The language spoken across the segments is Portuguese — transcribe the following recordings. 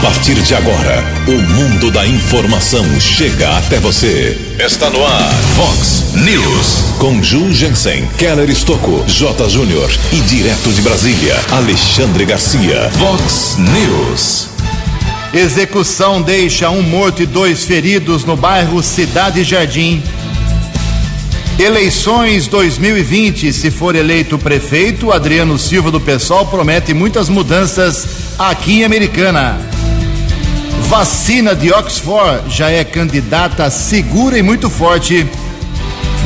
A partir de agora, o mundo da informação chega até você. Está no ar, Fox News. Com Ju Jensen, Keller Estocco, J. Júnior e direto de Brasília, Alexandre Garcia. Fox News. Execução deixa um morto e dois feridos no bairro Cidade Jardim. Eleições 2020. Se for eleito prefeito, Adriano Silva do PSOL promete muitas mudanças aqui em Americana. Vacina de Oxford já é candidata segura e muito forte.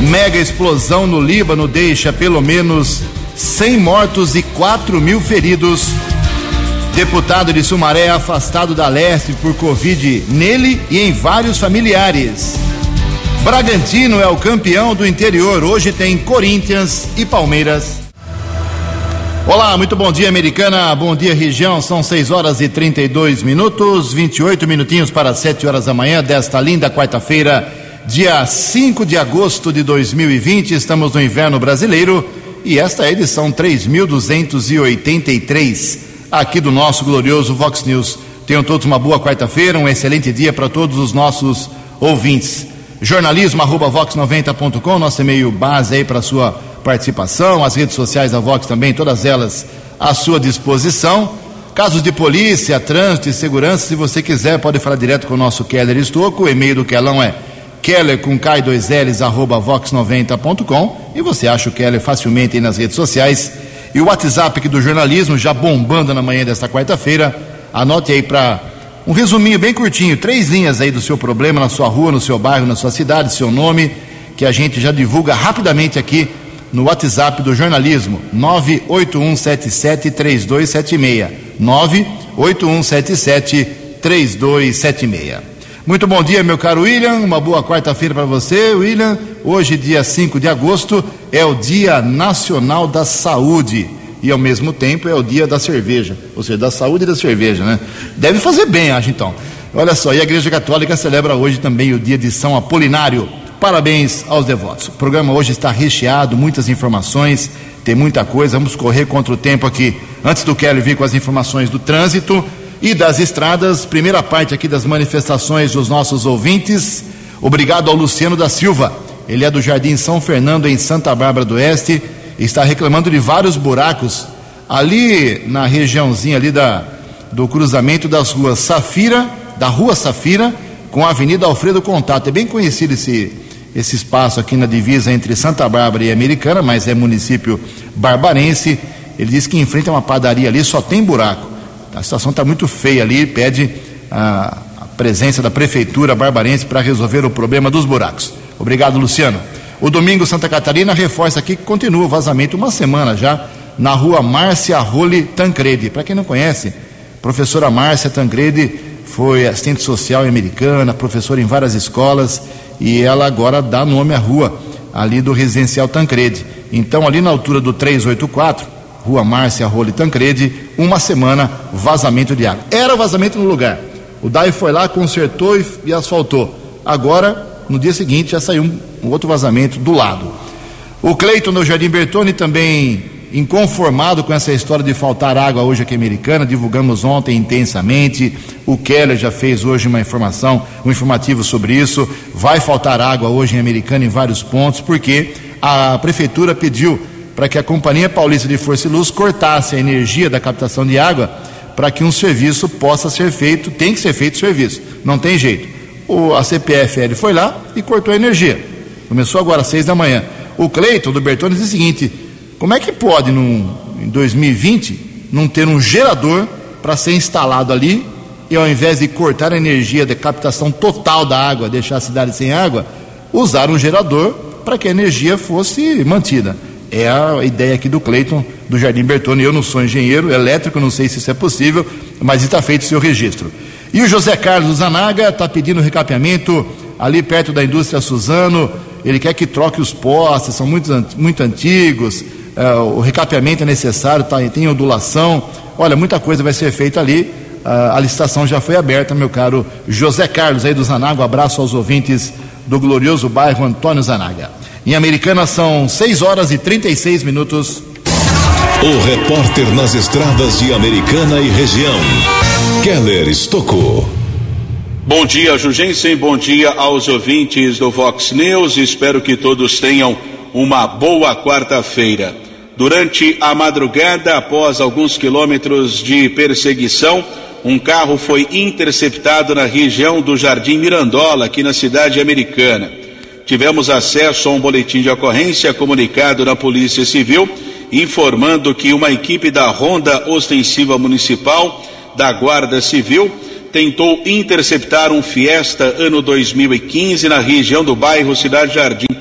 Mega explosão no Líbano deixa pelo menos 100 mortos e 4 mil feridos. Deputado de Sumaré afastado da leste por Covid nele e em vários familiares. Bragantino é o campeão do interior. Hoje tem Corinthians e Palmeiras. Olá, muito bom dia, americana. Bom dia, região. São 6 horas e 32 minutos, 28 minutinhos para 7 horas da manhã desta linda quarta-feira, dia 5 de agosto de 2020. Estamos no inverno brasileiro e esta é a edição 3283 aqui do nosso glorioso Vox News. Tenham todos uma boa quarta-feira, um excelente dia para todos os nossos ouvintes jornalismo arroba vox90.com, nosso e-mail base aí para sua participação, as redes sociais da Vox também, todas elas à sua disposição. Casos de polícia, trânsito e segurança, se você quiser, pode falar direto com o nosso Keller Estocco. O e-mail do Kelão é keller com k 2 ls arroba vox90.com e você acha o Keller facilmente aí nas redes sociais. E o WhatsApp aqui do jornalismo, já bombando na manhã desta quarta-feira. Anote aí para um resuminho bem curtinho, três linhas aí do seu problema na sua rua, no seu bairro, na sua cidade, seu nome, que a gente já divulga rapidamente aqui no WhatsApp do jornalismo, 981773276. 981773276. Muito bom dia, meu caro William. Uma boa quarta-feira para você, William. Hoje, dia 5 de agosto, é o Dia Nacional da Saúde e ao mesmo tempo é o dia da cerveja, ou seja, da saúde e da cerveja, né? Deve fazer bem, acho então. Olha só, e a Igreja Católica celebra hoje também o dia de São Apolinário. Parabéns aos devotos. O programa hoje está recheado, muitas informações, tem muita coisa. Vamos correr contra o tempo aqui. Antes do Kelly vir com as informações do trânsito e das estradas, primeira parte aqui das manifestações dos nossos ouvintes. Obrigado ao Luciano da Silva. Ele é do Jardim São Fernando, em Santa Bárbara do Oeste está reclamando de vários buracos ali na regiãozinha ali da, do cruzamento das ruas Safira, da rua Safira, com a Avenida Alfredo Contato. É bem conhecido esse, esse espaço aqui na divisa entre Santa Bárbara e Americana, mas é município barbarense. Ele diz que em frente a uma padaria ali só tem buraco. A situação está muito feia ali, pede a, a presença da prefeitura barbarense para resolver o problema dos buracos. Obrigado, Luciano. O Domingo Santa Catarina reforça aqui que continua o vazamento uma semana já na rua Márcia Roli Tancredi. Para quem não conhece, professora Márcia Tancredi foi assistente social americana, professora em várias escolas e ela agora dá nome à rua ali do residencial Tancredi. Então, ali na altura do 384, rua Márcia Roli Tancredi, uma semana vazamento de água. Era vazamento no lugar. O DAI foi lá, consertou e, e asfaltou. Agora no dia seguinte já saiu um, um outro vazamento do lado. O Cleiton no Jardim Bertone também inconformado com essa história de faltar água hoje aqui em Americana, divulgamos ontem intensamente. O Keller já fez hoje uma informação, um informativo sobre isso. Vai faltar água hoje em Americana em vários pontos, porque a prefeitura pediu para que a Companhia Paulista de Força e Luz cortasse a energia da captação de água para que um serviço possa ser feito, tem que ser feito o serviço, não tem jeito o, a CPFL foi lá e cortou a energia. Começou agora às seis da manhã. O Cleiton do Bertone diz o seguinte: como é que pode, num, em 2020, não ter um gerador para ser instalado ali e ao invés de cortar a energia da captação total da água, deixar a cidade sem água, usar um gerador para que a energia fosse mantida? É a ideia aqui do Cleiton do Jardim Bertone. Eu não sou engenheiro elétrico, não sei se isso é possível, mas está feito o seu registro. E o José Carlos Zanaga está pedindo recapeamento ali perto da indústria Suzano. Ele quer que troque os postes, são muito, muito antigos. Uh, o recapeamento é necessário, tá, tem ondulação. Olha, muita coisa vai ser feita ali. Uh, a licitação já foi aberta, meu caro José Carlos aí do Zanaga. Um abraço aos ouvintes do glorioso bairro Antônio Zanaga. Em Americana são 6 horas e 36 minutos. O repórter nas estradas de Americana e região, Keller Estocou. Bom dia, Jugensen. Bom dia aos ouvintes do Vox News. Espero que todos tenham uma boa quarta-feira. Durante a madrugada, após alguns quilômetros de perseguição, um carro foi interceptado na região do Jardim Mirandola, aqui na cidade americana. Tivemos acesso a um boletim de ocorrência comunicado na Polícia Civil, informando que uma equipe da Ronda Ostensiva Municipal da Guarda Civil tentou interceptar um Fiesta ano 2015 na região do bairro Cidade Jardim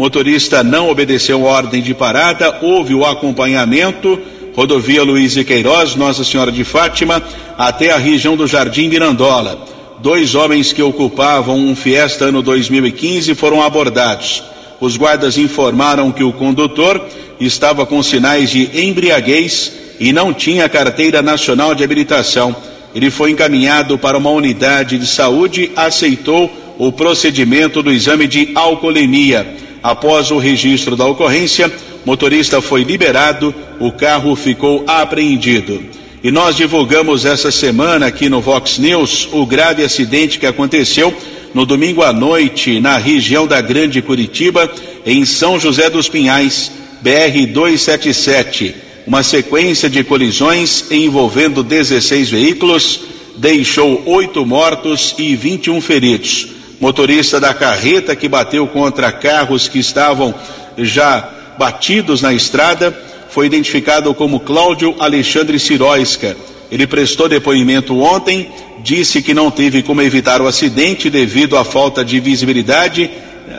Motorista não obedeceu ordem de parada, houve o acompanhamento, rodovia Luiz e Queiroz, Nossa Senhora de Fátima, até a região do Jardim Mirandola. Dois homens que ocupavam um Fiesta ano 2015 foram abordados. Os guardas informaram que o condutor estava com sinais de embriaguez e não tinha carteira nacional de habilitação. Ele foi encaminhado para uma unidade de saúde, aceitou o procedimento do exame de alcoolemia. Após o registro da ocorrência, motorista foi liberado, o carro ficou apreendido. E nós divulgamos essa semana aqui no Vox News o grave acidente que aconteceu no domingo à noite na região da Grande Curitiba, em São José dos Pinhais, BR 277. Uma sequência de colisões envolvendo 16 veículos deixou oito mortos e 21 feridos motorista da carreta que bateu contra carros que estavam já batidos na estrada, foi identificado como Cláudio Alexandre Siroisca. Ele prestou depoimento ontem, disse que não teve como evitar o acidente devido à falta de visibilidade,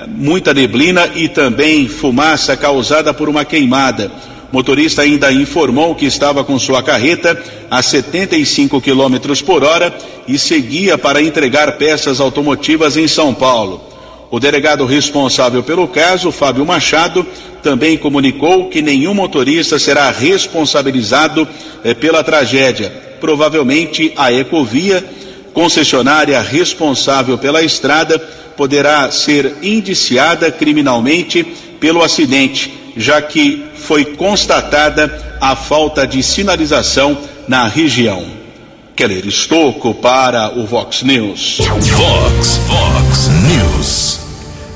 muita neblina e também fumaça causada por uma queimada. Motorista ainda informou que estava com sua carreta a 75 km por hora e seguia para entregar peças automotivas em São Paulo. O delegado responsável pelo caso, Fábio Machado, também comunicou que nenhum motorista será responsabilizado eh, pela tragédia. Provavelmente a Ecovia, concessionária responsável pela estrada, poderá ser indiciada criminalmente pelo acidente, já que foi constatada a falta de sinalização na região. Keller Estocco para o Vox News. Vox, Vox News.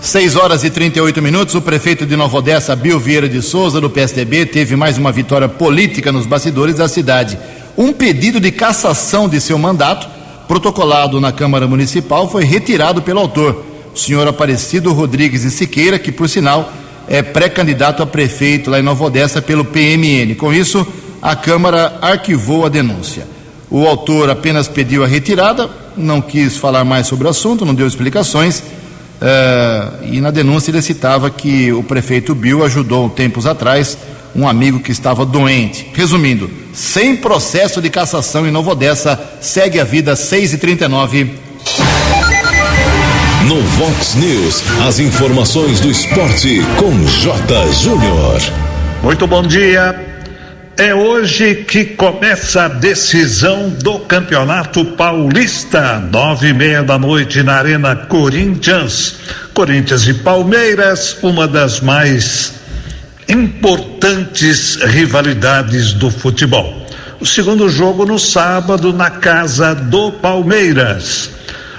6 horas e 38 minutos. O prefeito de Nova Odessa, Bill Vieira de Souza, do PSDB, teve mais uma vitória política nos bastidores da cidade. Um pedido de cassação de seu mandato, protocolado na Câmara Municipal, foi retirado pelo autor, o senhor Aparecido Rodrigues de Siqueira, que, por sinal, é pré-candidato a prefeito lá em Nova Odessa pelo PMN. Com isso, a Câmara arquivou a denúncia. O autor apenas pediu a retirada, não quis falar mais sobre o assunto, não deu explicações. Uh, e na denúncia ele citava que o prefeito Bill ajudou tempos atrás um amigo que estava doente. Resumindo, sem processo de cassação em Nova Odessa, segue a vida 6 e 39 no Vox News, as informações do esporte com J. Júnior. Muito bom dia. É hoje que começa a decisão do Campeonato Paulista, nove e meia da noite na Arena Corinthians. Corinthians e Palmeiras, uma das mais importantes rivalidades do futebol. O segundo jogo no sábado na casa do Palmeiras.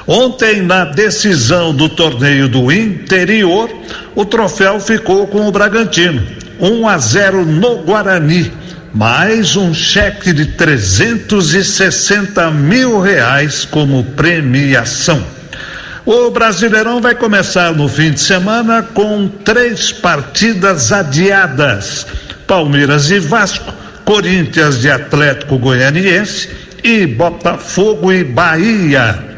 Ontem, na decisão do torneio do interior, o troféu ficou com o Bragantino. 1 a 0 no Guarani. Mais um cheque de 360 mil reais como premiação. O Brasileirão vai começar no fim de semana com três partidas adiadas: Palmeiras e Vasco, Corinthians e Atlético Goianiense e Botafogo e Bahia.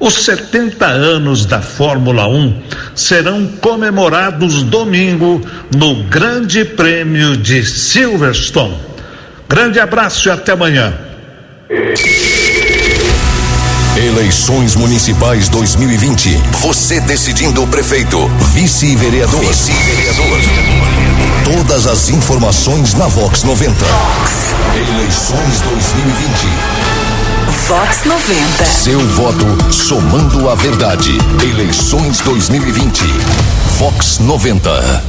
Os 70 anos da Fórmula 1 serão comemorados domingo no Grande Prêmio de Silverstone. Grande abraço e até amanhã. Eleições Municipais 2020. Você decidindo o prefeito, vice-vereador. Vice-vereador. Todas as informações na Vox 90. Vox. Eleições 2020. Vox 90. Seu voto somando a verdade. Eleições 2020. Vox 90.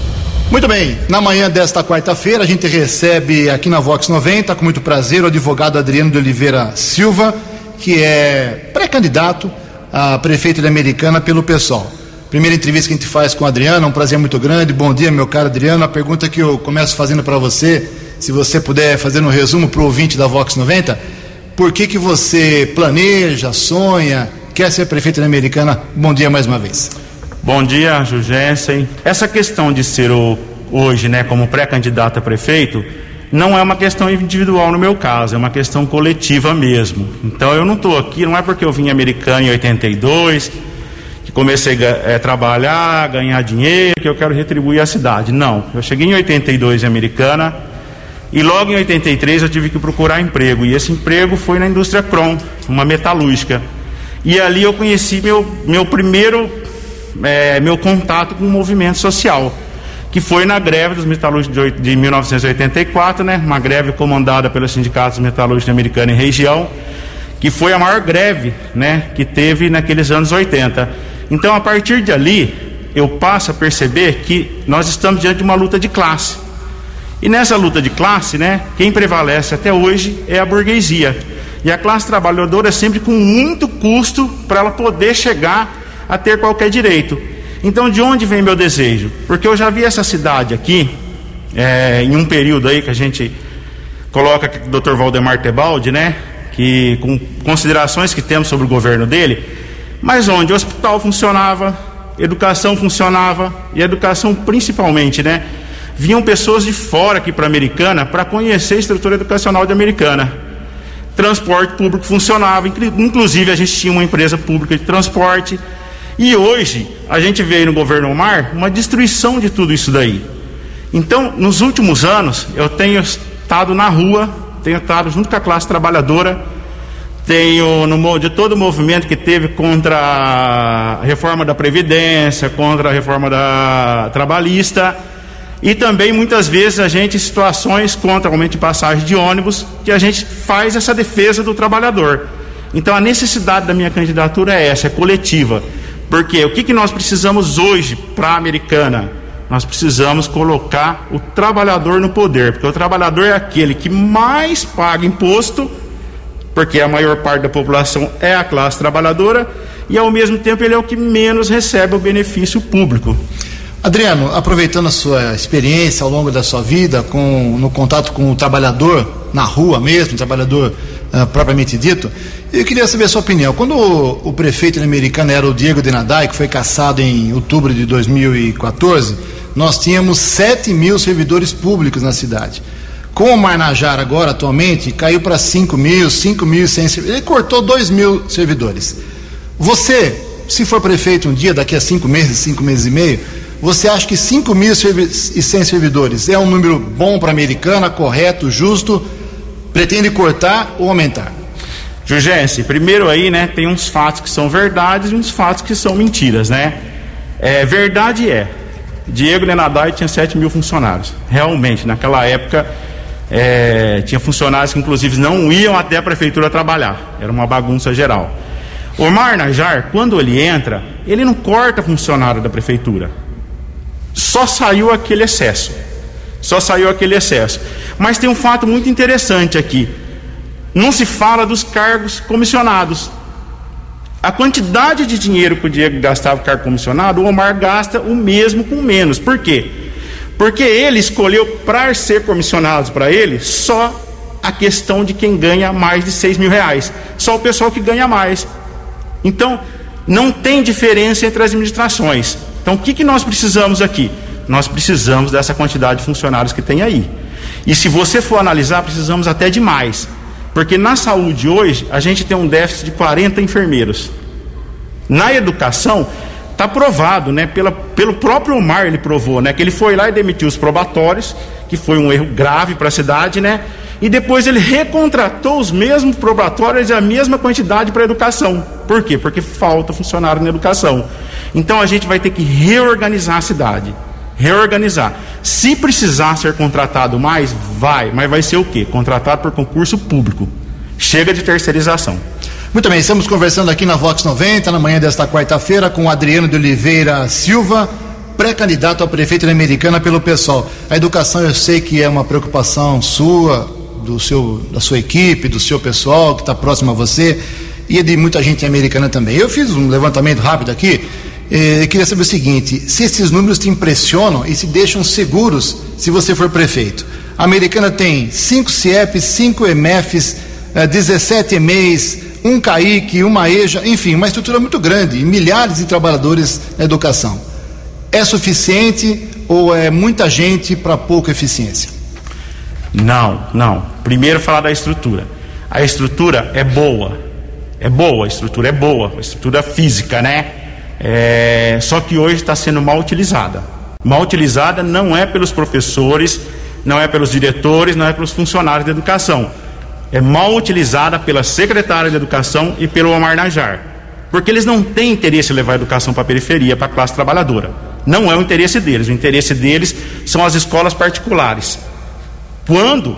Muito bem, na manhã desta quarta-feira a gente recebe aqui na Vox 90, com muito prazer, o advogado Adriano de Oliveira Silva, que é pré-candidato a prefeito de Americana pelo PSOL. Primeira entrevista que a gente faz com o Adriano, é um prazer muito grande. Bom dia, meu caro Adriano. A pergunta que eu começo fazendo para você, se você puder fazer um resumo para o ouvinte da Vox 90, por que, que você planeja, sonha, quer ser prefeito de Americana? Bom dia mais uma vez. Bom dia, Jugensen. Essa questão de ser o, hoje, né, como pré-candidato a prefeito, não é uma questão individual no meu caso, é uma questão coletiva mesmo. Então eu não estou aqui, não é porque eu vim americano em 82, que comecei a é, trabalhar, ganhar dinheiro, que eu quero retribuir a cidade. Não, eu cheguei em 82 em Americana e logo em 83 eu tive que procurar emprego. E esse emprego foi na indústria Crom, uma metalúrgica. E ali eu conheci meu, meu primeiro é, meu contato com o movimento social, que foi na greve dos metalúrgicos de, de 1984, né, uma greve comandada pelos sindicatos metalúrgicos americanos em região, que foi a maior greve né, que teve naqueles anos 80. Então, a partir de ali, eu passo a perceber que nós estamos diante de uma luta de classe. E nessa luta de classe, né, quem prevalece até hoje é a burguesia. E a classe trabalhadora é sempre com muito custo para ela poder chegar a ter qualquer direito. Então, de onde vem meu desejo? Porque eu já vi essa cidade aqui, é, em um período aí que a gente coloca o Dr. Valdemar Tebaldi, né? Que com considerações que temos sobre o governo dele, mas onde o hospital funcionava, educação funcionava e educação principalmente, né? Vinham pessoas de fora aqui para Americana para conhecer a estrutura educacional de Americana. Transporte público funcionava, inclusive a gente tinha uma empresa pública de transporte e hoje a gente vê no governo Omar uma destruição de tudo isso daí. Então, nos últimos anos, eu tenho estado na rua, tenho estado junto com a classe trabalhadora, tenho no, de todo o movimento que teve contra a reforma da Previdência, contra a reforma da trabalhista, e também muitas vezes a gente em situações contra aumento de passagem de ônibus, que a gente faz essa defesa do trabalhador. Então a necessidade da minha candidatura é essa, é coletiva. Porque o que, que nós precisamos hoje para a americana? Nós precisamos colocar o trabalhador no poder, porque o trabalhador é aquele que mais paga imposto, porque a maior parte da população é a classe trabalhadora, e ao mesmo tempo ele é o que menos recebe o benefício público. Adriano, aproveitando a sua experiência ao longo da sua vida, com, no contato com o trabalhador, na rua mesmo, trabalhador uh, propriamente dito, eu queria saber a sua opinião. Quando o, o prefeito americano era o Diego Denadai, que foi caçado em outubro de 2014, nós tínhamos 7 mil servidores públicos na cidade. Com o Marnajar agora, atualmente, caiu para 5 mil, 5 mil e 100 servidores. Ele cortou 2 mil servidores. Você, se for prefeito um dia, daqui a 5 meses, 5 meses e meio, você acha que 5 mil e 100 servidores é um número bom para a americana, correto, justo? Pretende cortar ou aumentar? Jurgense, primeiro aí, né, tem uns fatos que são verdades e uns fatos que são mentiras, né? É, verdade é, Diego Lenadai tinha 7 mil funcionários. Realmente, naquela época, é, tinha funcionários que inclusive não iam até a prefeitura trabalhar. Era uma bagunça geral. Omar Najar, quando ele entra, ele não corta funcionário da prefeitura. Só saiu aquele excesso. Só saiu aquele excesso. Mas tem um fato muito interessante aqui não se fala dos cargos comissionados. A quantidade de dinheiro que o Diego gastava com cargo comissionado, o Omar gasta o mesmo com menos. Por quê? Porque ele escolheu para ser comissionados para ele só a questão de quem ganha mais de 6 mil reais. Só o pessoal que ganha mais. Então, não tem diferença entre as administrações. Então, o que, que nós precisamos aqui? Nós precisamos dessa quantidade de funcionários que tem aí. E se você for analisar, precisamos até de mais. Porque na saúde hoje, a gente tem um déficit de 40 enfermeiros. Na educação, está provado, né? Pela, pelo próprio Omar ele provou, né? Que ele foi lá e demitiu os probatórios, que foi um erro grave para a cidade, né? E depois ele recontratou os mesmos probatórios e a mesma quantidade para educação. Por quê? Porque falta funcionário na educação. Então a gente vai ter que reorganizar a cidade reorganizar. Se precisar ser contratado mais, vai, mas vai ser o quê? Contratado por concurso público. Chega de terceirização. Muito bem, estamos conversando aqui na Vox 90, na manhã desta quarta-feira, com o Adriano de Oliveira Silva, pré-candidato a prefeito da Americana pelo pessoal. A educação eu sei que é uma preocupação sua, do seu, da sua equipe, do seu pessoal que está próximo a você e de muita gente americana também. Eu fiz um levantamento rápido aqui. Eh, queria saber o seguinte: se esses números te impressionam e se deixam seguros se você for prefeito. A americana tem 5 CIEPs, 5 EMFs, eh, 17 EMEIs, um CAIC, uma EJA, enfim, uma estrutura muito grande milhares de trabalhadores na educação. É suficiente ou é muita gente para pouca eficiência? Não, não. Primeiro falar da estrutura. A estrutura é boa. É boa, a estrutura é boa, a estrutura física, né? É... Só que hoje está sendo mal utilizada. Mal utilizada não é pelos professores, não é pelos diretores, não é pelos funcionários da educação. É mal utilizada pela secretária de educação e pelo Omar Najar. Porque eles não têm interesse em levar a educação para a periferia, para a classe trabalhadora. Não é o interesse deles. O interesse deles são as escolas particulares. Quando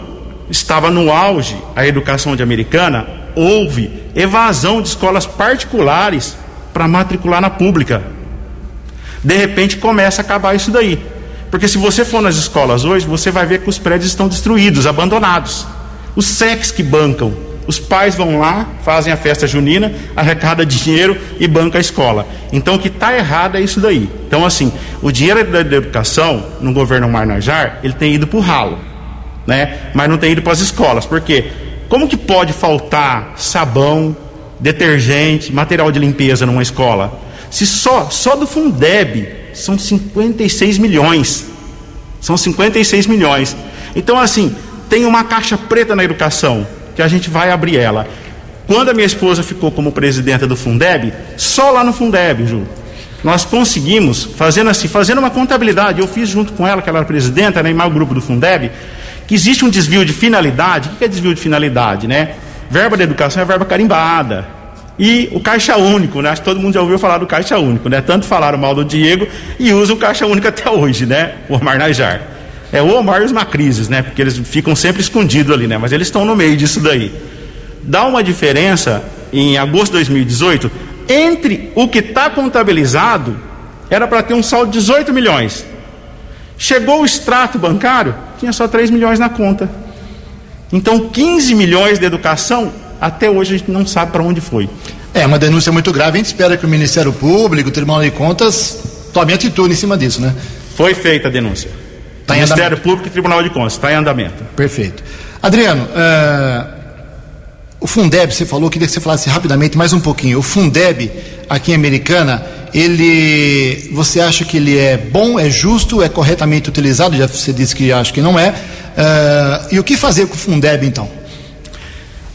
estava no auge a educação de americana, houve evasão de escolas particulares para matricular na pública. De repente começa a acabar isso daí. Porque se você for nas escolas hoje, você vai ver que os prédios estão destruídos, abandonados. Os SECs que bancam. Os pais vão lá, fazem a festa junina, arrecada dinheiro e banca a escola. Então o que está errado é isso daí. Então, assim, o dinheiro da, educação no governo Marnajar, ele tem ido para o ralo. Né? Mas não tem ido para as escolas. Por quê? Como que pode faltar sabão, detergente, material de limpeza numa escola? Se só, só do Fundeb são 56 milhões. São 56 milhões. Então, assim, tem uma caixa preta na educação, que a gente vai abrir ela. Quando a minha esposa ficou como presidenta do Fundeb, só lá no Fundeb, Ju, nós conseguimos, fazendo assim, fazendo uma contabilidade, eu fiz junto com ela, que ela era presidenta, né, e mais o grupo do Fundeb, que existe um desvio de finalidade. O que é desvio de finalidade, né? Verba da educação é verba carimbada. E o caixa único, né? Acho que todo mundo já ouviu falar do caixa único, né? Tanto falaram mal do Diego e usam o caixa único até hoje, né? O Omar Najar. É o Omar e os Macrises, né? Porque eles ficam sempre escondidos ali, né? Mas eles estão no meio disso daí. Dá uma diferença em agosto de 2018 entre o que está contabilizado, era para ter um saldo de 18 milhões. Chegou o extrato bancário, tinha só 3 milhões na conta. Então, 15 milhões de educação, até hoje a gente não sabe para onde foi. É uma denúncia muito grave. A gente espera que o Ministério Público, o Tribunal de Contas, tome atitude em cima disso, né? Foi feita a denúncia. Tá Ministério. Público e Tribunal de Contas, está em andamento. Perfeito. Adriano, uh, o Fundeb, você falou, queria que você falasse rapidamente mais um pouquinho. O Fundeb, aqui em Americana, ele você acha que ele é bom, é justo, é corretamente utilizado? Já você disse que acha que não é. Uh, e o que fazer com o Fundeb então?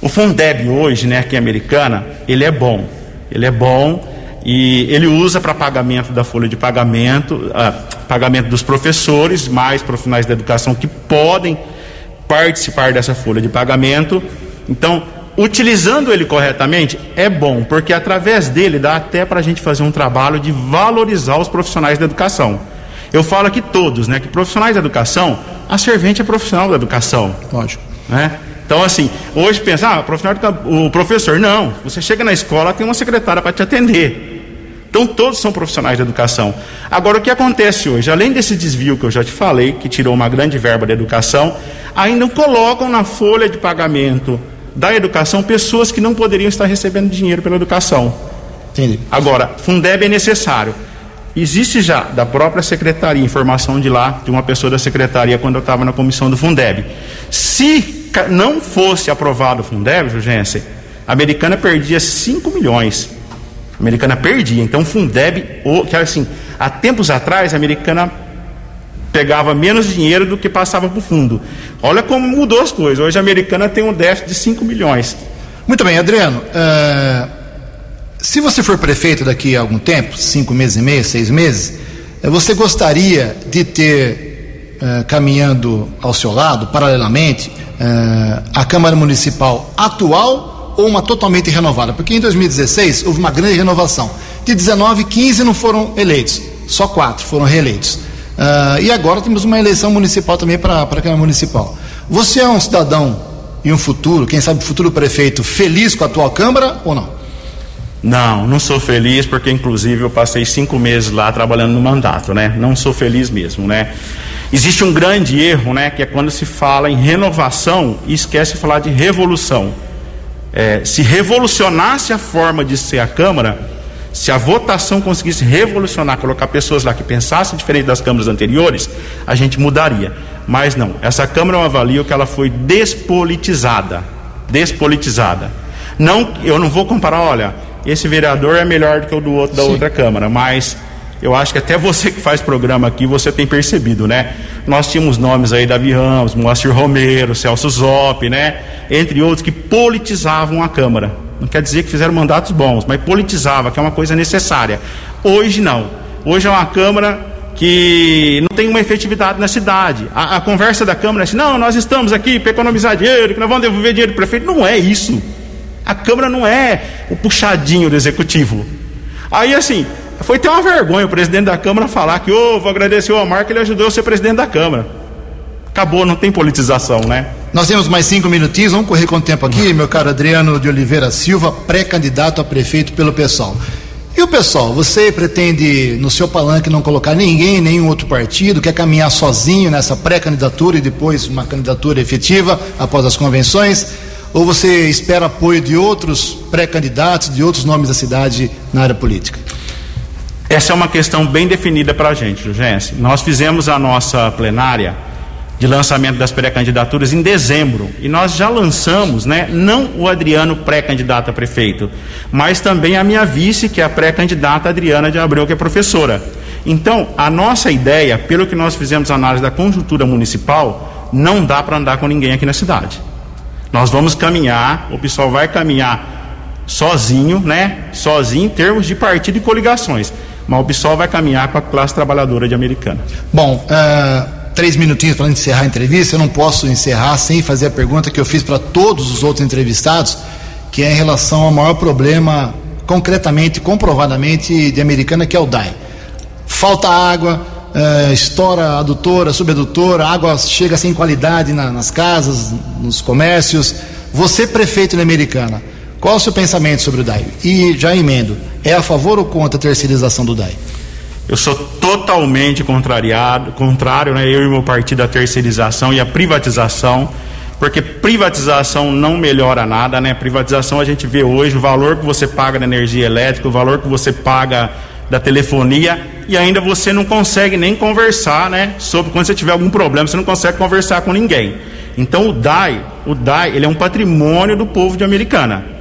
O Fundeb hoje, né, aqui em Americana, ele é bom. Ele é bom e ele usa para pagamento da folha de pagamento, uh, pagamento dos professores, mais profissionais da educação que podem participar dessa folha de pagamento. Então, utilizando ele corretamente é bom, porque através dele dá até para a gente fazer um trabalho de valorizar os profissionais da educação. Eu falo aqui todos, né? Que profissionais da educação, a servente é profissional da educação. Lógico. Né? Então, assim, hoje pensa, ah, o professor, não. Você chega na escola, tem uma secretária para te atender. Então, todos são profissionais da educação. Agora, o que acontece hoje? Além desse desvio que eu já te falei, que tirou uma grande verba da educação, ainda colocam na folha de pagamento da educação pessoas que não poderiam estar recebendo dinheiro pela educação. Entendi. Agora, Fundeb é necessário. Existe já da própria secretaria, informação de lá, de uma pessoa da secretaria, quando eu estava na comissão do Fundeb. Se não fosse aprovado o Fundeb, Jurgensen, a americana perdia 5 milhões. A americana perdia. Então, Fundeb, que assim, há tempos atrás, a americana pegava menos dinheiro do que passava para o fundo. Olha como mudou as coisas. Hoje a americana tem um déficit de 5 milhões. Muito bem, Adriano. Uh, se você for prefeito daqui a algum tempo, cinco meses e meio, seis meses, uh, você gostaria de ter uh, caminhando ao seu lado, paralelamente, a Câmara Municipal atual ou uma totalmente renovada? Porque em 2016 houve uma grande renovação. De 19, 15 não foram eleitos, só quatro foram reeleitos. Uh, e agora temos uma eleição municipal também para a Câmara Municipal. Você é um cidadão e um futuro, quem sabe futuro prefeito, feliz com a atual Câmara ou não? Não, não sou feliz porque inclusive eu passei cinco meses lá trabalhando no mandato, né? Não sou feliz mesmo, né? Existe um grande erro, né? Que é quando se fala em renovação e esquece de falar de revolução. É, se revolucionasse a forma de ser a Câmara, se a votação conseguisse revolucionar, colocar pessoas lá que pensassem diferente das câmaras anteriores, a gente mudaria. Mas não, essa Câmara eu avalio que ela foi despolitizada. Despolitizada. Não, eu não vou comparar, olha, esse vereador é melhor do que o do outro da Sim. outra Câmara, mas eu acho que até você que faz programa aqui, você tem percebido, né? Nós tínhamos nomes aí, Davi Ramos, Moacir Romero, Celso Zop, né? Entre outros que politizavam a Câmara. Não quer dizer que fizeram mandatos bons, mas politizava, que é uma coisa necessária. Hoje não. Hoje é uma Câmara que não tem uma efetividade na cidade. A, a conversa da Câmara é assim, não, nós estamos aqui para economizar dinheiro, que nós vamos devolver dinheiro para o prefeito. Não é isso. A Câmara não é o puxadinho do Executivo. Aí assim, foi ter uma vergonha o presidente da Câmara falar que, ô, oh, vou agradecer o Omar que ele ajudou a ser presidente da Câmara. Acabou, não tem politização, né? Nós temos mais cinco minutinhos, vamos correr com o tempo aqui, meu caro Adriano de Oliveira Silva, pré-candidato a prefeito pelo pessoal. E o pessoal, você pretende no seu palanque não colocar ninguém, nenhum outro partido, quer caminhar sozinho nessa pré-candidatura e depois uma candidatura efetiva após as convenções? Ou você espera apoio de outros pré-candidatos, de outros nomes da cidade na área política? Essa é uma questão bem definida para a gente, Jurgense. Nós fizemos a nossa plenária de lançamento das pré-candidaturas em dezembro e nós já lançamos, né, não o Adriano pré-candidato a prefeito, mas também a minha vice, que é a pré-candidata Adriana de Abreu, que é professora. Então, a nossa ideia, pelo que nós fizemos a análise da conjuntura municipal, não dá para andar com ninguém aqui na cidade. Nós vamos caminhar, o pessoal vai caminhar sozinho, né? Sozinho em termos de partido e coligações PSOL vai caminhar com a classe trabalhadora de Americana. Bom, uh, três minutinhos para encerrar a entrevista. Eu não posso encerrar sem fazer a pergunta que eu fiz para todos os outros entrevistados, que é em relação ao maior problema, concretamente, comprovadamente, de Americana, que é o DAI. Falta água, uh, estoura adutora, subadutora, água chega sem qualidade na, nas casas, nos comércios. Você, prefeito de Americana, qual o seu pensamento sobre o DAI? E já emendo, é a favor ou contra a terceirização do DAI? Eu sou totalmente contrariado, contrário, né, eu e meu partido, a terceirização e a privatização, porque privatização não melhora nada, né? Privatização a gente vê hoje o valor que você paga da energia elétrica, o valor que você paga da telefonia e ainda você não consegue nem conversar, né? Sobre quando você tiver algum problema, você não consegue conversar com ninguém. Então o DAI, o DAI, ele é um patrimônio do povo de Americana.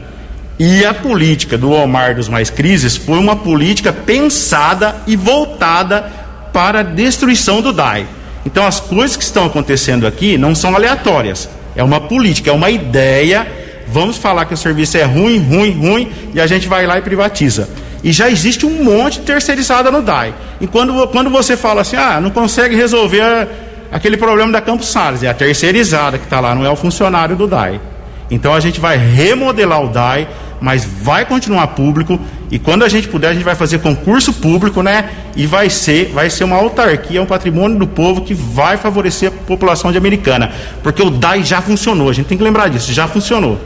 E a política do Omar dos Mais Crises foi uma política pensada e voltada para a destruição do DAI. Então as coisas que estão acontecendo aqui não são aleatórias. É uma política, é uma ideia. Vamos falar que o serviço é ruim, ruim, ruim, e a gente vai lá e privatiza. E já existe um monte de terceirizada no DAI. E quando, quando você fala assim, ah, não consegue resolver aquele problema da Campos Salles, é a terceirizada que está lá, não é o funcionário do DAI. Então a gente vai remodelar o DAI, mas vai continuar público e quando a gente puder a gente vai fazer concurso público, né? E vai ser, vai ser uma autarquia, um patrimônio do povo que vai favorecer a população de Americana, porque o DAI já funcionou, a gente tem que lembrar disso, já funcionou.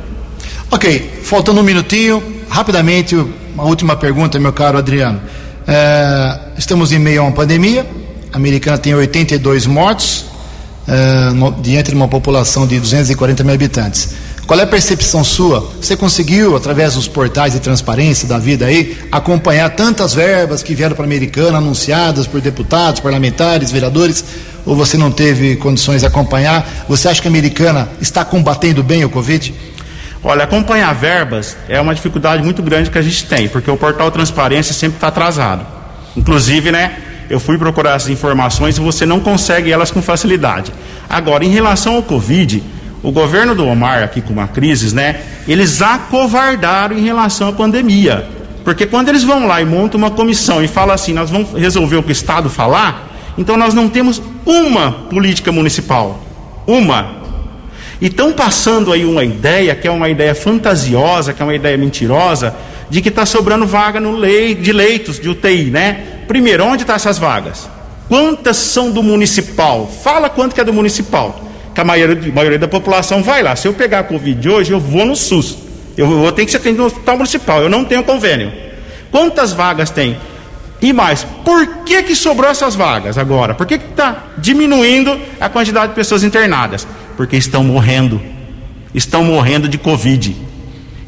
Ok, faltando um minutinho, rapidamente, uma última pergunta, meu caro Adriano. É, estamos em meio a uma pandemia, a Americana tem 82 mortos, é, no, diante de uma população de 240 mil habitantes. Qual é a percepção sua? Você conseguiu, através dos portais de transparência da vida aí, acompanhar tantas verbas que vieram para a Americana, anunciadas por deputados, parlamentares, vereadores, ou você não teve condições de acompanhar? Você acha que a Americana está combatendo bem o Covid? Olha, acompanhar verbas é uma dificuldade muito grande que a gente tem, porque o portal Transparência sempre está atrasado. Inclusive, né, eu fui procurar essas informações e você não consegue elas com facilidade. Agora, em relação ao Covid, o governo do Omar, aqui com uma crise, né, eles acovardaram em relação à pandemia. Porque quando eles vão lá e montam uma comissão e falam assim, nós vamos resolver o que o Estado falar, então nós não temos uma política municipal. Uma. E estão passando aí uma ideia, que é uma ideia fantasiosa, que é uma ideia mentirosa, de que está sobrando vaga no lei, de leitos de UTI, né? Primeiro, onde estão tá essas vagas? Quantas são do municipal? Fala quanto que é do municipal que a maioria, a maioria da população vai lá. Se eu pegar a Covid hoje, eu vou no SUS. Eu vou ter que ser atendido no hospital municipal. Eu não tenho convênio. Quantas vagas tem? E mais, por que que sobrou essas vagas agora? Por que está diminuindo a quantidade de pessoas internadas? Porque estão morrendo. Estão morrendo de Covid.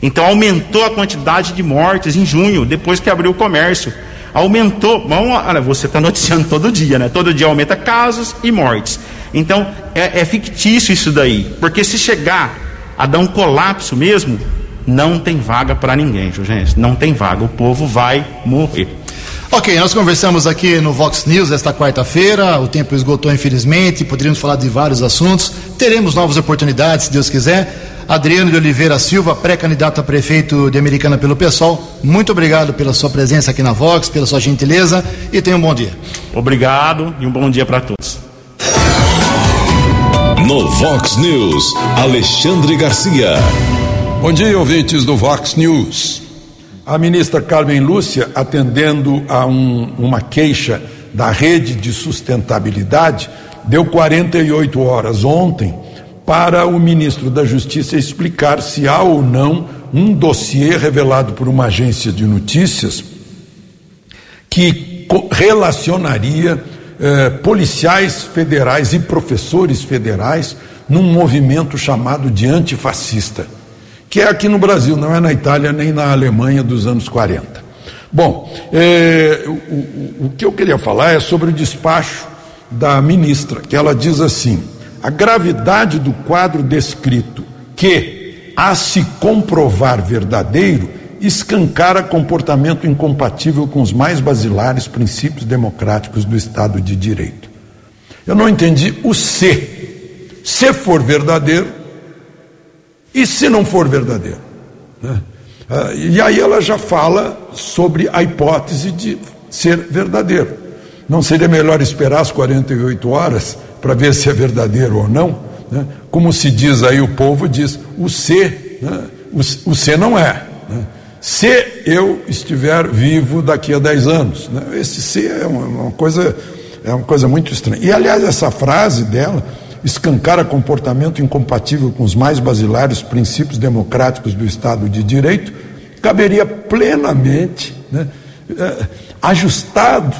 Então aumentou a quantidade de mortes em junho, depois que abriu o comércio. Aumentou. Vamos, olha, você está noticiando todo dia, né? Todo dia aumenta casos e mortes. Então é, é fictício isso daí. Porque se chegar a dar um colapso mesmo, não tem vaga para ninguém, gente. Não tem vaga. O povo vai morrer. Ok, nós conversamos aqui no Vox News esta quarta-feira. O tempo esgotou, infelizmente. Poderíamos falar de vários assuntos. Teremos novas oportunidades, se Deus quiser. Adriano de Oliveira Silva, pré-candidato a prefeito de Americana pelo PSOL. Muito obrigado pela sua presença aqui na Vox, pela sua gentileza e tenha um bom dia. Obrigado e um bom dia para todos. No Vox News, Alexandre Garcia. Bom dia, ouvintes do Vox News. A ministra Carmen Lúcia, atendendo a um, uma queixa da rede de sustentabilidade, deu 48 horas ontem para o ministro da Justiça explicar se há ou não um dossiê revelado por uma agência de notícias que relacionaria eh, policiais federais e professores federais num movimento chamado de antifascista, que é aqui no Brasil, não é na Itália nem na Alemanha dos anos 40. Bom, eh, o, o, o que eu queria falar é sobre o despacho da ministra, que ela diz assim: a gravidade do quadro descrito, que, a se comprovar verdadeiro, escancara comportamento incompatível com os mais basilares princípios democráticos do Estado de Direito. Eu não entendi o se. Se for verdadeiro e se não for verdadeiro. Né? Ah, e aí ela já fala sobre a hipótese de ser verdadeiro. Não seria melhor esperar as 48 horas para ver se é verdadeiro ou não? Né? Como se diz aí, o povo diz, o se, né? o, o não é. Se eu estiver vivo daqui a 10 anos. Né? Esse se é uma, uma, coisa, é uma coisa muito estranha. E, aliás, essa frase dela escancara comportamento incompatível com os mais basilares princípios democráticos do Estado de Direito, caberia plenamente né, eh, ajustado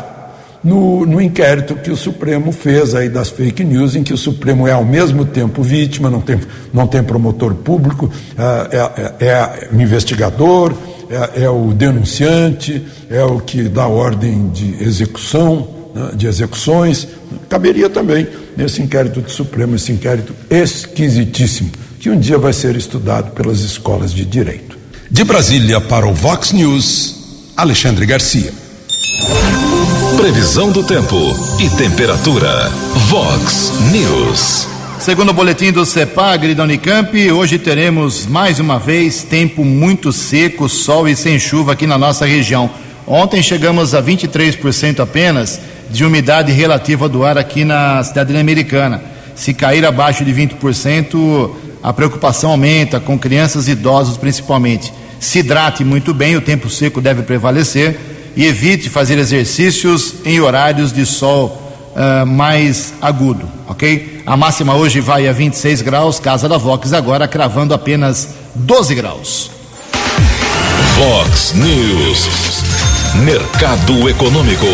no, no, inquérito que o Supremo fez aí das fake news, em que o Supremo é ao mesmo tempo vítima, não tem, não tem promotor público, é, é, é o investigador, é, é, o denunciante, é o que dá ordem de execução, né, de execuções. Caberia também nesse inquérito do Supremo, esse inquérito esquisitíssimo, que um dia vai ser estudado pelas escolas de direito. De Brasília para o Vox News, Alexandre Garcia. Previsão do tempo e temperatura. Vox News. Segundo o boletim do CEPAGRI da Unicamp, hoje teremos mais uma vez tempo muito seco, sol e sem chuva aqui na nossa região. Ontem chegamos a 23% apenas de umidade relativa do ar aqui na cidade americana. Se cair abaixo de 20%, a preocupação aumenta, com crianças e idosos principalmente. Se hidrate muito bem, o tempo seco deve prevalecer e evite fazer exercícios em horários de sol uh, mais agudo, ok? A máxima hoje vai a 26 graus, Casa da Vox agora cravando apenas 12 graus. Vox News, Mercado Econômico.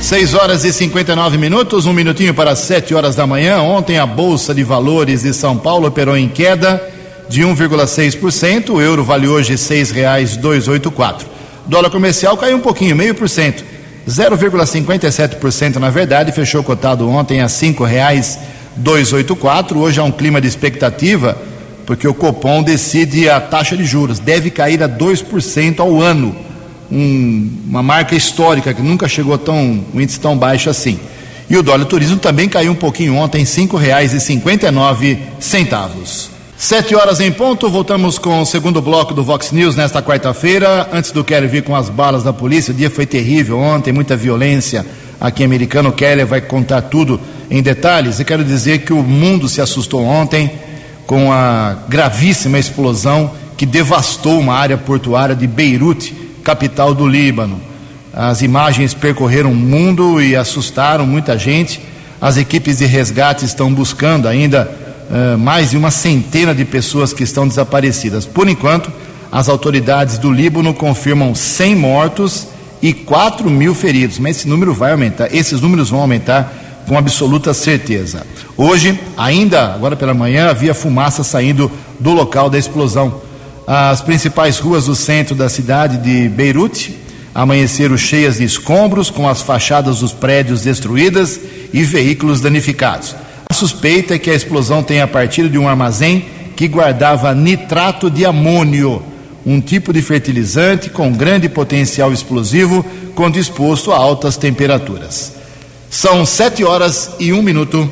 6 horas e 59 minutos, um minutinho para 7 horas da manhã. Ontem a Bolsa de Valores de São Paulo operou em queda de 1,6%. O euro vale hoje R$ 6,284. Dólar comercial caiu um pouquinho, meio por cento. 0,57% na verdade, fechou cotado ontem a R$ 5,284. Hoje há um clima de expectativa, porque o Copom decide a taxa de juros. Deve cair a 2% ao ano. Um, uma marca histórica que nunca chegou tão um índice tão baixo assim. E o dólar turismo também caiu um pouquinho ontem, R$ 5,59. Sete horas em ponto, voltamos com o segundo bloco do Vox News nesta quarta-feira. Antes do Kelly vir com as balas da polícia, o dia foi terrível ontem, muita violência aqui em Americano. O Kelly vai contar tudo em detalhes. E quero dizer que o mundo se assustou ontem com a gravíssima explosão que devastou uma área portuária de Beirute, capital do Líbano. As imagens percorreram o mundo e assustaram muita gente. As equipes de resgate estão buscando ainda uh, mais de uma centena de pessoas que estão desaparecidas. Por enquanto, As autoridades do Líbano confirmam 100 mortos e 4 mil feridos, mas esse número vai aumentar, esses números vão aumentar com absoluta certeza. Hoje, ainda agora pela manhã, havia fumaça saindo do local da explosão. As principais ruas do centro da cidade de Beirute amanheceram cheias de escombros, com as fachadas dos prédios destruídas e veículos danificados. A suspeita é que a explosão tenha partido de um armazém que guardava nitrato de amônio, um tipo de fertilizante com grande potencial explosivo quando exposto a altas temperaturas. São sete horas e um minuto.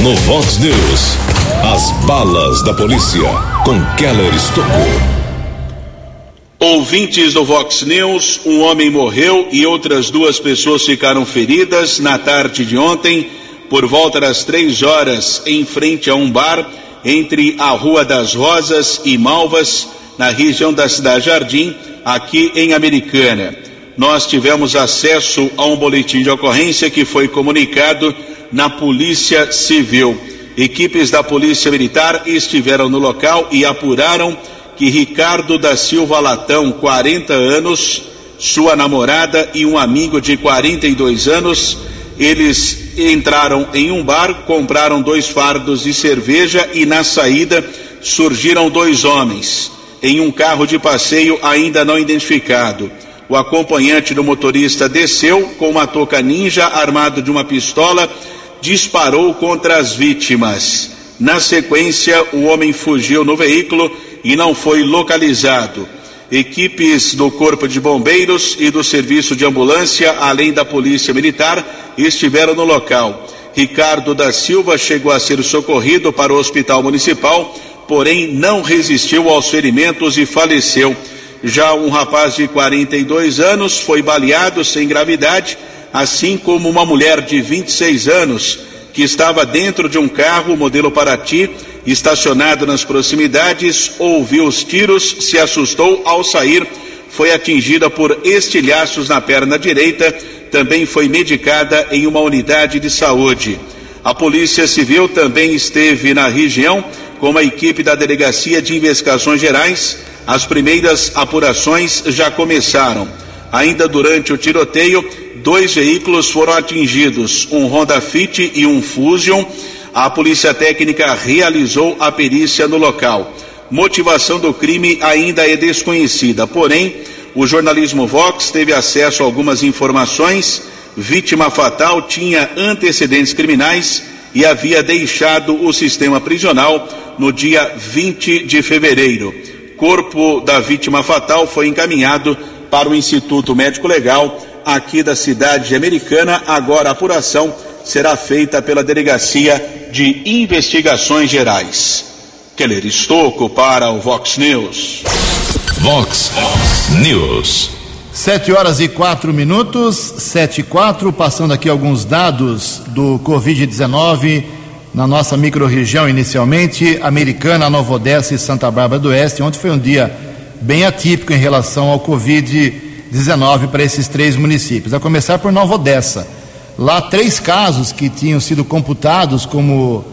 No Vox News, as balas da polícia com Keller Estocou. Ouvintes do Vox News, um homem morreu e outras duas pessoas ficaram feridas na tarde de ontem, por volta das três horas, em frente a um bar entre a Rua das Rosas e Malvas, na região da Cidade Jardim, aqui em Americana. Nós tivemos acesso a um boletim de ocorrência que foi comunicado na Polícia Civil. Equipes da Polícia Militar estiveram no local e apuraram que Ricardo da Silva Latão, 40 anos, sua namorada e um amigo de 42 anos, eles entraram em um bar, compraram dois fardos de cerveja e na saída surgiram dois homens em um carro de passeio ainda não identificado. O acompanhante do motorista desceu com uma touca ninja armado de uma pistola, disparou contra as vítimas. Na sequência, o homem fugiu no veículo e não foi localizado. Equipes do Corpo de Bombeiros e do Serviço de Ambulância, além da Polícia Militar, estiveram no local. Ricardo da Silva chegou a ser socorrido para o Hospital Municipal, porém não resistiu aos ferimentos e faleceu. Já um rapaz de 42 anos foi baleado sem gravidade, assim como uma mulher de 26 anos que estava dentro de um carro modelo Paraty, estacionado nas proximidades, ouviu os tiros, se assustou ao sair, foi atingida por estilhaços na perna direita, também foi medicada em uma unidade de saúde. A Polícia Civil também esteve na região com a equipe da Delegacia de Investigações Gerais. As primeiras apurações já começaram. Ainda durante o tiroteio, dois veículos foram atingidos, um Honda Fit e um Fusion. A polícia técnica realizou a perícia no local. Motivação do crime ainda é desconhecida, porém, o jornalismo Vox teve acesso a algumas informações. Vítima fatal tinha antecedentes criminais e havia deixado o sistema prisional no dia 20 de fevereiro. Corpo da vítima fatal foi encaminhado para o Instituto Médico Legal aqui da cidade americana. Agora a apuração será feita pela Delegacia de Investigações Gerais. Keller Estocco para o Vox News. Vox News. Sete horas e quatro minutos, sete e quatro, passando aqui alguns dados do Covid-19 na nossa microrregião inicialmente, Americana, Nova Odessa e Santa Bárbara do Oeste. Ontem foi um dia bem atípico em relação ao Covid-19 para esses três municípios. A começar por Nova Odessa. Lá, três casos que tinham sido computados como uh,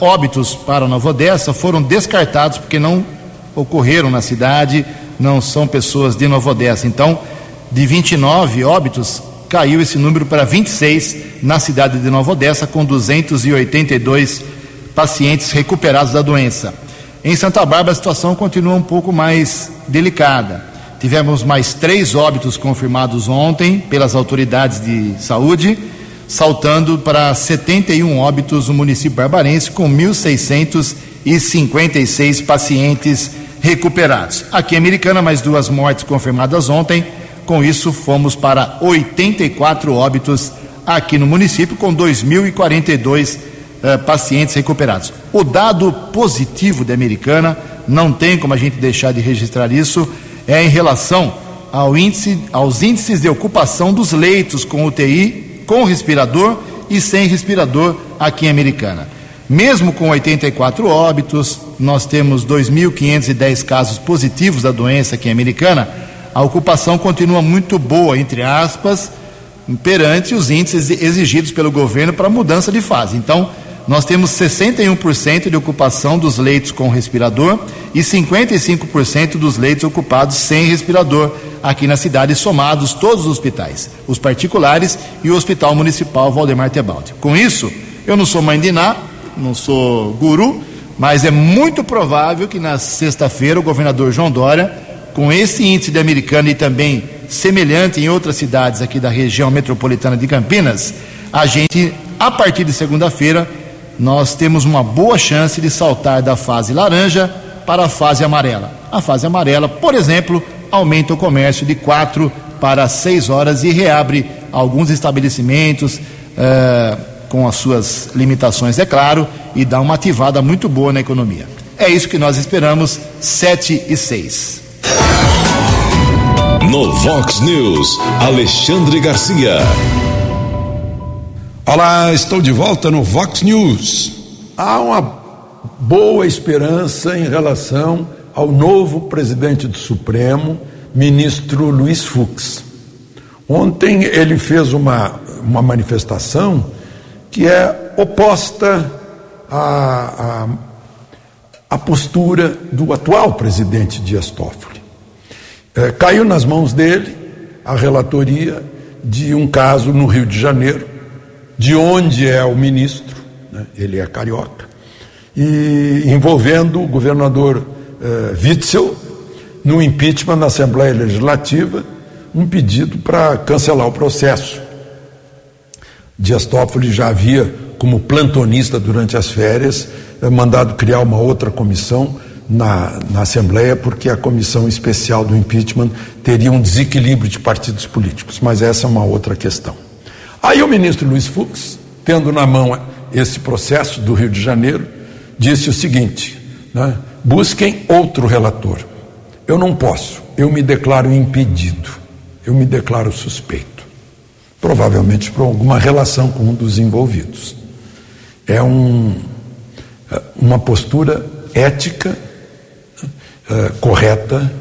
óbitos para Nova Odessa foram descartados porque não ocorreram na cidade, não são pessoas de Nova Odessa. Então, de 29 óbitos, caiu esse número para 26 na cidade de Nova Odessa, com 282 pacientes recuperados da doença. Em Santa Bárbara, a situação continua um pouco mais delicada. Tivemos mais três óbitos confirmados ontem pelas autoridades de saúde, saltando para 71 óbitos no município barbarense, com 1.656 pacientes recuperados. Aqui em Americana, mais duas mortes confirmadas ontem. Com isso, fomos para 84 óbitos aqui no município, com 2.042 eh, pacientes recuperados. O dado positivo da Americana, não tem como a gente deixar de registrar isso, é em relação ao índice, aos índices de ocupação dos leitos com UTI, com respirador e sem respirador aqui em Americana. Mesmo com 84 óbitos, nós temos 2.510 casos positivos da doença aqui em Americana, a ocupação continua muito boa, entre aspas, perante os índices exigidos pelo governo para mudança de fase. Então, nós temos 61% de ocupação dos leitos com respirador e 55% dos leitos ocupados sem respirador aqui na cidade, somados todos os hospitais, os particulares e o Hospital Municipal Valdemar Tebaldi. Com isso, eu não sou mãe de Ná, não sou guru, mas é muito provável que na sexta-feira o governador João Dória, com esse índice de americano e também semelhante em outras cidades aqui da região metropolitana de Campinas, a gente, a partir de segunda-feira, nós temos uma boa chance de saltar da fase laranja para a fase amarela. A fase amarela, por exemplo, aumenta o comércio de quatro para seis horas e reabre alguns estabelecimentos uh, com as suas limitações, é claro, e dá uma ativada muito boa na economia. É isso que nós esperamos, sete e seis. No Vox News, Alexandre Garcia. Olá, estou de volta no Vox News. Há uma boa esperança em relação ao novo presidente do Supremo, ministro Luiz Fux. Ontem ele fez uma, uma manifestação que é oposta à, à, à postura do atual presidente Dias Toffoli. É, caiu nas mãos dele a relatoria de um caso no Rio de Janeiro, de onde é o ministro, né, ele é carioca, e envolvendo o governador eh, Witzel no impeachment na Assembleia Legislativa, um pedido para cancelar o processo. Dias Toffoli já havia, como plantonista durante as férias, eh, mandado criar uma outra comissão na, na Assembleia, porque a comissão especial do impeachment teria um desequilíbrio de partidos políticos, mas essa é uma outra questão. Aí o ministro Luiz Fux, tendo na mão esse processo do Rio de Janeiro, disse o seguinte: né, busquem outro relator. Eu não posso, eu me declaro impedido, eu me declaro suspeito. Provavelmente por alguma relação com um dos envolvidos. É um, uma postura ética uh, correta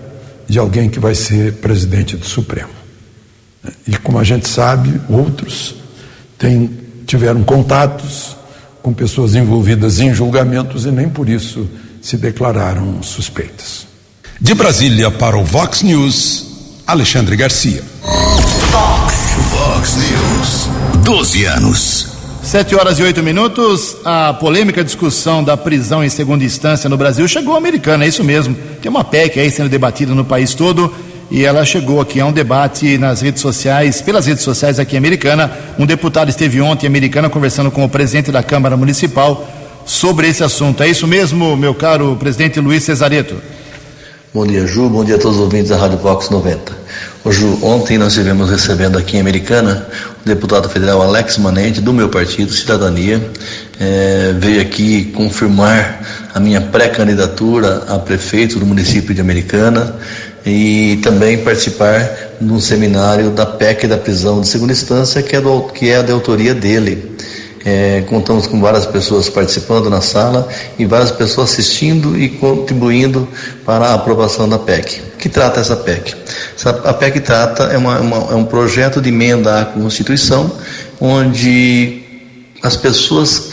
de alguém que vai ser presidente do Supremo. E como a gente sabe, outros têm, tiveram contatos com pessoas envolvidas em julgamentos e nem por isso se declararam suspeitas. De Brasília para o Vox News, Alexandre Garcia. Vox. Vox News. 12 anos. Sete horas e oito minutos. A polêmica discussão da prisão em segunda instância no Brasil chegou à americana, é isso mesmo. Tem uma PEC aí sendo debatida no país todo e ela chegou aqui a um debate nas redes sociais, pelas redes sociais aqui em Americana. Um deputado esteve ontem em Americana conversando com o presidente da Câmara Municipal sobre esse assunto. É isso mesmo, meu caro presidente Luiz Cesareto? Bom dia, Ju. Bom dia a todos os ouvintes da Rádio Vox 90. Ô, Ju, ontem nós estivemos recebendo aqui em Americana o deputado federal Alex Manente, do meu partido, Cidadania, é, veio aqui confirmar a minha pré-candidatura a prefeito do município de Americana e também participar de um seminário da PEC da prisão de segunda instância, que é, do, que é da autoria dele. É, contamos com várias pessoas participando na sala e várias pessoas assistindo e contribuindo para a aprovação da PEC. Que trata essa PEC? Essa, a PEC trata, é, uma, uma, é um projeto de emenda à Constituição, onde as pessoas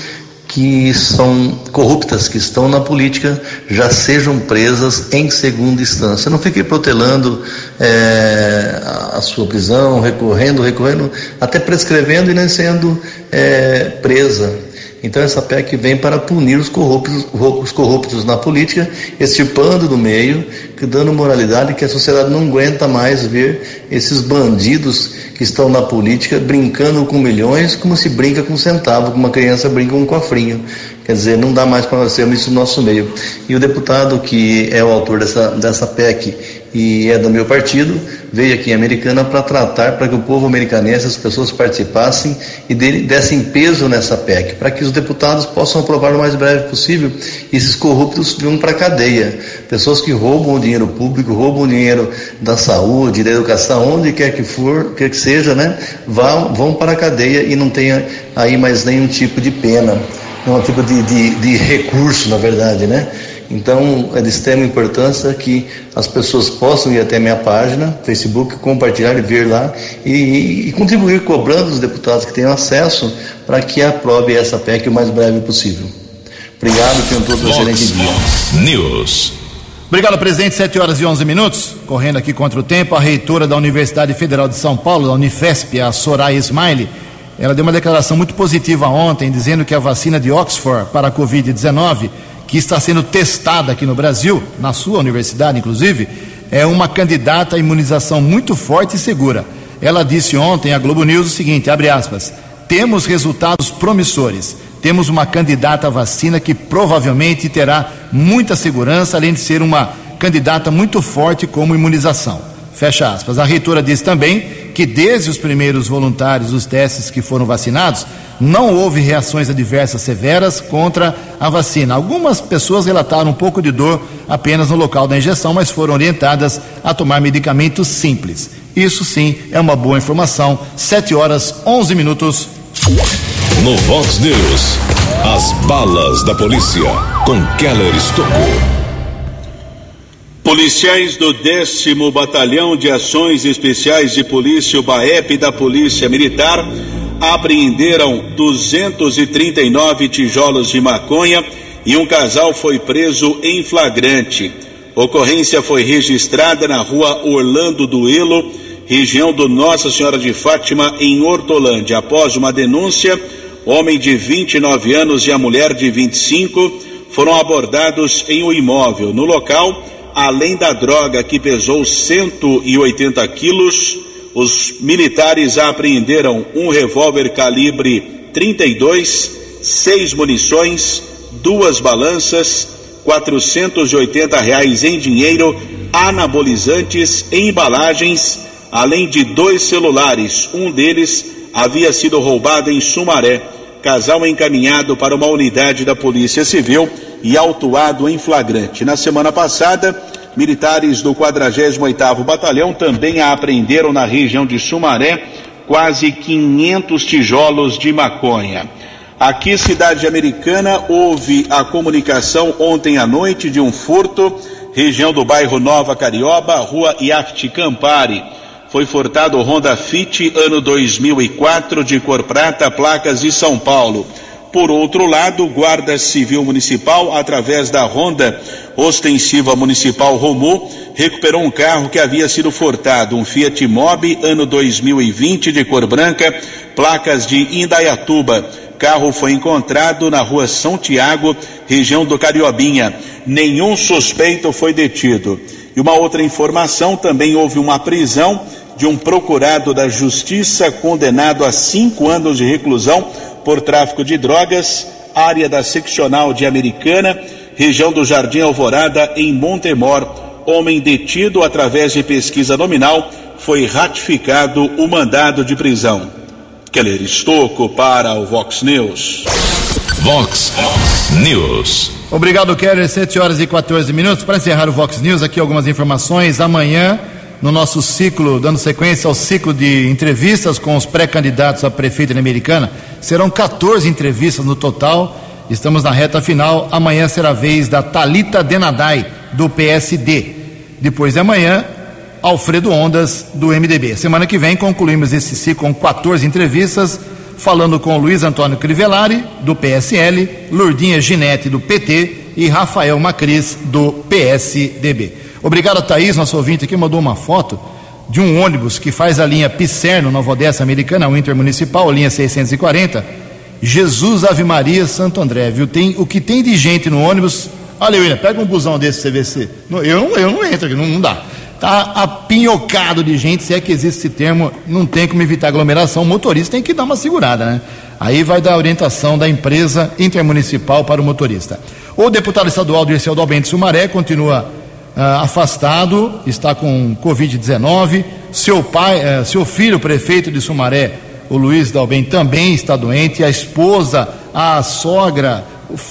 que são corruptas, que estão na política, já sejam presas em segunda instância. Não fique protelando é, a sua prisão, recorrendo, recorrendo, até prescrevendo e nem sendo é, presa. Então essa PEC vem para punir os corruptos, os corruptos na política, extirpando do meio, dando moralidade que a sociedade não aguenta mais ver esses bandidos que estão na política brincando com milhões como se brinca com centavo, como uma criança brinca com um cofrinho. Quer dizer, não dá mais para nós termos isso no nosso meio. E o deputado que é o autor dessa, dessa PEC e é do meu partido, veio aqui em Americana para tratar, para que o povo americanense, as pessoas participassem e dessem peso nessa PEC, para que os deputados possam aprovar o mais breve possível esses corruptos venham para a cadeia. Pessoas que roubam o dinheiro público, roubam o dinheiro da saúde, da educação, onde quer que for, quer que seja, né, vão, vão para a cadeia e não tenha aí mais nenhum tipo de pena, nenhum tipo de, de, de recurso, na verdade, né? Então, é de extrema importância que as pessoas possam ir até minha página, Facebook, compartilhar e ver lá e, e contribuir cobrando os deputados que tenham acesso para que aprove essa PEC o mais breve possível. Obrigado, tenham todos um excelente dia. News. Obrigado, presidente. 7 horas e 11 minutos. Correndo aqui contra o tempo, a reitora da Universidade Federal de São Paulo, da Unifesp, a Soraya Smiley, ela deu uma declaração muito positiva ontem, dizendo que a vacina de Oxford para a Covid-19, que está sendo testada aqui no Brasil, na sua universidade inclusive, é uma candidata à imunização muito forte e segura. Ela disse ontem à Globo News o seguinte: abre aspas, temos resultados promissores. Temos uma candidata à vacina que provavelmente terá muita segurança, além de ser uma candidata muito forte como imunização. Fecha aspas. A reitora disse também que desde os primeiros voluntários dos testes que foram vacinados, não houve reações adversas severas contra a vacina. Algumas pessoas relataram um pouco de dor apenas no local da injeção, mas foram orientadas a tomar medicamentos simples. Isso sim é uma boa informação. 7 horas 11 minutos. No Vox News, as balas da polícia com Keller Estocou. Policiais do 10 Batalhão de Ações Especiais de Polícia, o BAEP da Polícia Militar, apreenderam 239 tijolos de maconha e um casal foi preso em flagrante. Ocorrência foi registrada na rua Orlando Duelo, região do Nossa Senhora de Fátima, em Hortolândia. Após uma denúncia, homem de 29 anos e a mulher de 25 foram abordados em um imóvel. No local, além da droga que pesou 180 quilos, os militares apreenderam um revólver calibre 32, seis munições, duas balanças, 480 reais em dinheiro, anabolizantes, embalagens, além de dois celulares. Um deles havia sido roubado em Sumaré. Casal encaminhado para uma unidade da Polícia Civil e autuado em flagrante. Na semana passada, militares do 48º Batalhão também apreenderam na região de Sumaré quase 500 tijolos de maconha. Aqui, cidade americana, houve a comunicação ontem à noite de um furto, região do bairro Nova Carioba, rua Yacht Campari. Foi furtado o Honda Fit ano 2004 de cor prata, placas de São Paulo. Por outro lado, Guarda Civil Municipal, através da Ronda Ostensiva Municipal Romu, recuperou um carro que havia sido furtado, um Fiat Mobi, ano 2020, de cor branca, placas de Indaiatuba. Carro foi encontrado na rua São Tiago, região do Cariobinha. Nenhum suspeito foi detido. E uma outra informação: também houve uma prisão de um procurado da Justiça condenado a cinco anos de reclusão por tráfico de drogas, área da seccional de Americana, região do Jardim Alvorada, em Montemor. Homem detido através de pesquisa nominal, foi ratificado o mandado de prisão. Keller Estocco para o Vox News. Vox News. Obrigado, Keller. 7 horas e 14 minutos. Para encerrar o Vox News, aqui algumas informações. Amanhã no nosso ciclo, dando sequência ao ciclo de entrevistas com os pré-candidatos a prefeito na Americana. Serão 14 entrevistas no total. Estamos na reta final. Amanhã será a vez da Talita Denadai, do PSD. Depois de amanhã, Alfredo Ondas, do MDB. Semana que vem concluímos esse ciclo com 14 entrevistas, falando com Luiz Antônio Crivellari, do PSL, Lourdinha Ginete, do PT e Rafael Macris, do PSDB. Obrigado a Thaís, nosso ouvinte aqui, mandou uma foto de um ônibus que faz a linha Picerno, Nova Odessa Americana, o Intermunicipal, linha 640. Jesus Ave Maria Santo André, viu? Tem, o que tem de gente no ônibus. Olha, William, pega um busão desse CVC. Eu, não, eu não entro aqui, não, não dá. Está apinhocado de gente, se é que existe esse termo, não tem como evitar aglomeração. O motorista tem que dar uma segurada, né? Aí vai dar a orientação da empresa intermunicipal para o motorista. O deputado estadual Dirceu Dalbente Sumaré continua ah, afastado, está com Covid-19. Seu pai, eh, seu filho, prefeito de Sumaré, o Luiz Dalben, também está doente. A esposa, a sogra,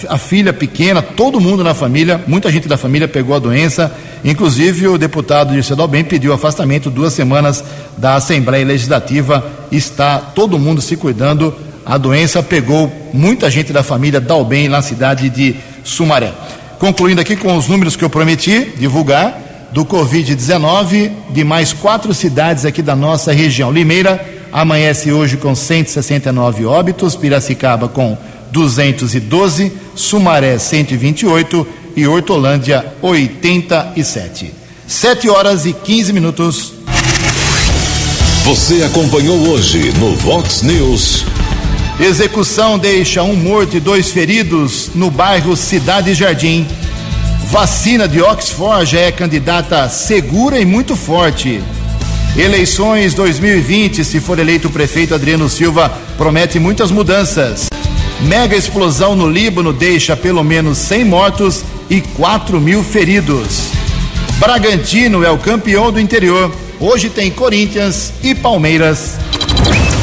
a filha pequena, todo mundo na família, muita gente da família pegou a doença. Inclusive, o deputado Dirceu Dalben pediu afastamento duas semanas da Assembleia Legislativa. Está todo mundo se cuidando. A doença pegou muita gente da família Dalben na cidade de Sumaré. Concluindo aqui com os números que eu prometi divulgar do Covid-19 de mais quatro cidades aqui da nossa região. Limeira amanhece hoje com 169 óbitos, Piracicaba com 212, Sumaré 128 e Hortolândia 87. 7 horas e 15 minutos. Você acompanhou hoje no Vox News. Execução deixa um morto e dois feridos no bairro Cidade Jardim. Vacina de Oxford já é candidata segura e muito forte. Eleições 2020, se for eleito o prefeito Adriano Silva, promete muitas mudanças. Mega explosão no Líbano deixa pelo menos 100 mortos e 4 mil feridos. Bragantino é o campeão do interior. Hoje tem Corinthians e Palmeiras.